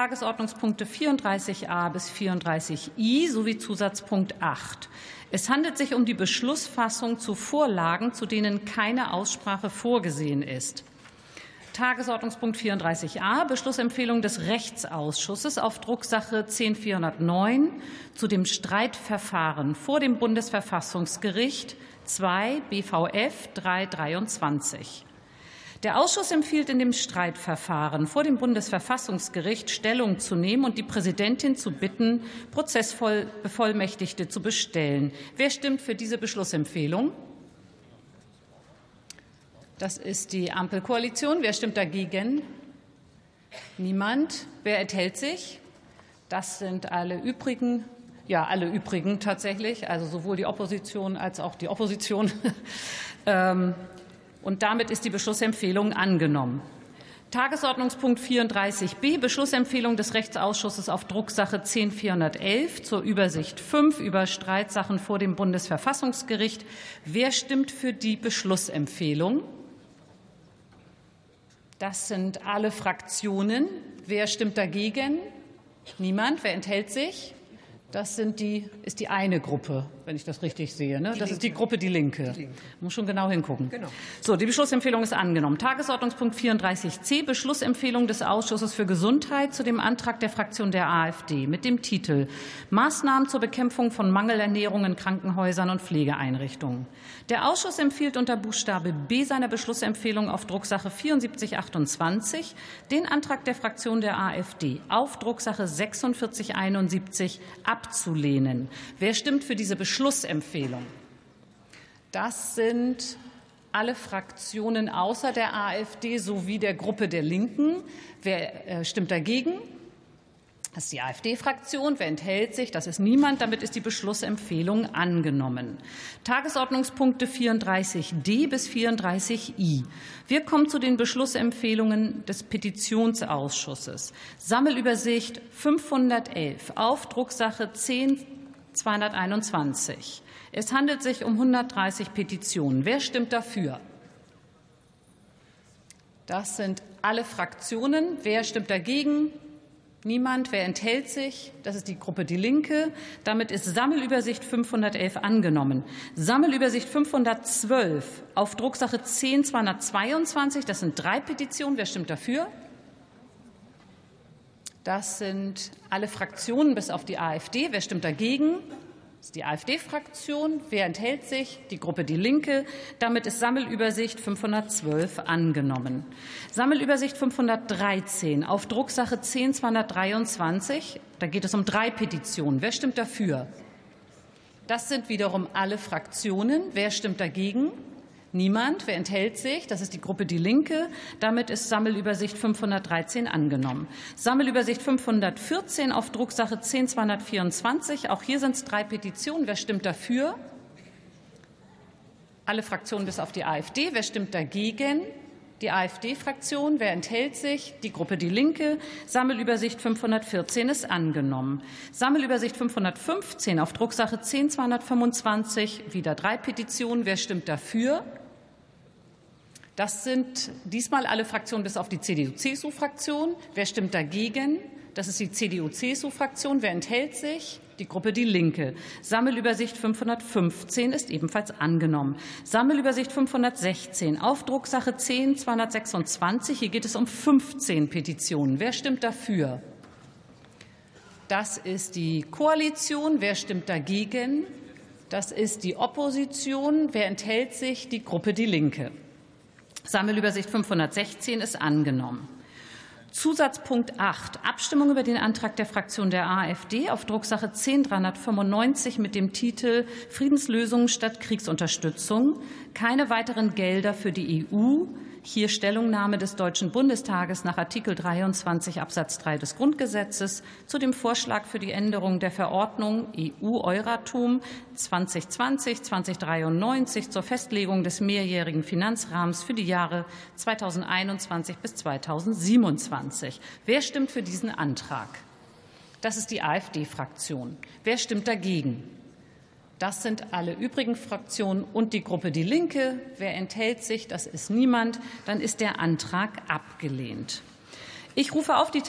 Tagesordnungspunkte 34a bis 34i sowie Zusatzpunkt 8. Es handelt sich um die Beschlussfassung zu Vorlagen, zu denen keine Aussprache vorgesehen ist. Tagesordnungspunkt 34a Beschlussempfehlung des Rechtsausschusses auf Drucksache 10409 zu dem Streitverfahren vor dem Bundesverfassungsgericht 2 BVF 323. Der Ausschuss empfiehlt in dem Streitverfahren vor dem Bundesverfassungsgericht Stellung zu nehmen und die Präsidentin zu bitten, Prozessbevollmächtigte zu bestellen. Wer stimmt für diese Beschlussempfehlung? Das ist die Ampelkoalition. Wer stimmt dagegen? Niemand. Wer enthält sich? Das sind alle übrigen. Ja, alle übrigen tatsächlich, also sowohl die Opposition als auch die Opposition. Und damit ist die Beschlussempfehlung angenommen. Tagesordnungspunkt 34b Beschlussempfehlung des Rechtsausschusses auf Drucksache 10411 zur Übersicht 5 über Streitsachen vor dem Bundesverfassungsgericht. Wer stimmt für die Beschlussempfehlung? Das sind alle Fraktionen. Wer stimmt dagegen? Niemand. Wer enthält sich? Das sind die, ist die eine Gruppe, wenn ich das richtig sehe. Ne? Das ist die Gruppe Die Linke. Die Linke. Muss schon genau hingucken. Genau. So, die Beschlussempfehlung ist angenommen. Tagesordnungspunkt 34c, Beschlussempfehlung des Ausschusses für Gesundheit zu dem Antrag der Fraktion der AfD mit dem Titel Maßnahmen zur Bekämpfung von Mangelernährung in Krankenhäusern und Pflegeeinrichtungen. Der Ausschuss empfiehlt unter Buchstabe B seiner Beschlussempfehlung auf Drucksache 7428 den Antrag der Fraktion der AfD auf Drucksache 4671 ab abzulehnen. Wer stimmt für diese Beschlussempfehlung? Das sind alle Fraktionen außer der AfD sowie der Gruppe der Linken. Wer äh, stimmt dagegen? Das ist die AfD-Fraktion. Wer enthält sich? Das ist niemand. Damit ist die Beschlussempfehlung angenommen. Tagesordnungspunkte 34d bis 34i. Wir kommen zu den Beschlussempfehlungen des Petitionsausschusses. Sammelübersicht 511 auf Drucksache 10 221. Es handelt sich um 130 Petitionen. Wer stimmt dafür? Das sind alle Fraktionen. Wer stimmt dagegen? Niemand. Wer enthält sich? Das ist die Gruppe Die Linke. Damit ist Sammelübersicht 511 angenommen. Sammelübersicht 512 auf Drucksache 10 222. Das sind drei Petitionen. Wer stimmt dafür? Das sind alle Fraktionen bis auf die AfD. Wer stimmt dagegen? Das ist die AfD-Fraktion. Wer enthält sich? Die Gruppe Die Linke. Damit ist Sammelübersicht 512 angenommen. Sammelübersicht 513 auf Drucksache 10 223. Da geht es um drei Petitionen. Wer stimmt dafür? Das sind wiederum alle Fraktionen. Wer stimmt dagegen? Niemand. Wer enthält sich? Das ist die Gruppe Die Linke. Damit ist Sammelübersicht 513 angenommen. Sammelübersicht 514 auf Drucksache 10224. Auch hier sind es drei Petitionen. Wer stimmt dafür? Alle Fraktionen bis auf die AfD. Wer stimmt dagegen? die AfD-Fraktion. Wer enthält sich? Die Gruppe Die Linke. Sammelübersicht 514 ist angenommen. Sammelübersicht 515 auf Drucksache 10225. Wieder drei Petitionen. Wer stimmt dafür? Das sind diesmal alle Fraktionen bis auf die CDU-CSU-Fraktion. Wer stimmt dagegen? Das ist die CDU-CSU-Fraktion. Wer enthält sich? Die Gruppe Die Linke. Sammelübersicht 515 ist ebenfalls angenommen. Sammelübersicht 516 auf Drucksache 10 226. Hier geht es um 15 Petitionen. Wer stimmt dafür? Das ist die Koalition. Wer stimmt dagegen? Das ist die Opposition. Wer enthält sich? Die Gruppe Die Linke. Sammelübersicht 516 ist angenommen. Zusatzpunkt 8. Abstimmung über den Antrag der Fraktion der AfD auf Drucksache 10395 mit dem Titel Friedenslösungen statt Kriegsunterstützung. Keine weiteren Gelder für die EU. Hier Stellungnahme des Deutschen Bundestages nach Artikel 23 Absatz 3 des Grundgesetzes zu dem Vorschlag für die Änderung der Verordnung EU-Euratom 2020-2093 zur Festlegung des mehrjährigen Finanzrahmens für die Jahre 2021 bis 2027. Wer stimmt für diesen Antrag? Das ist die AfD-Fraktion. Wer stimmt dagegen? Das sind alle übrigen Fraktionen und die Gruppe Die Linke. Wer enthält sich? Das ist niemand. Dann ist der Antrag abgelehnt. Ich rufe auf die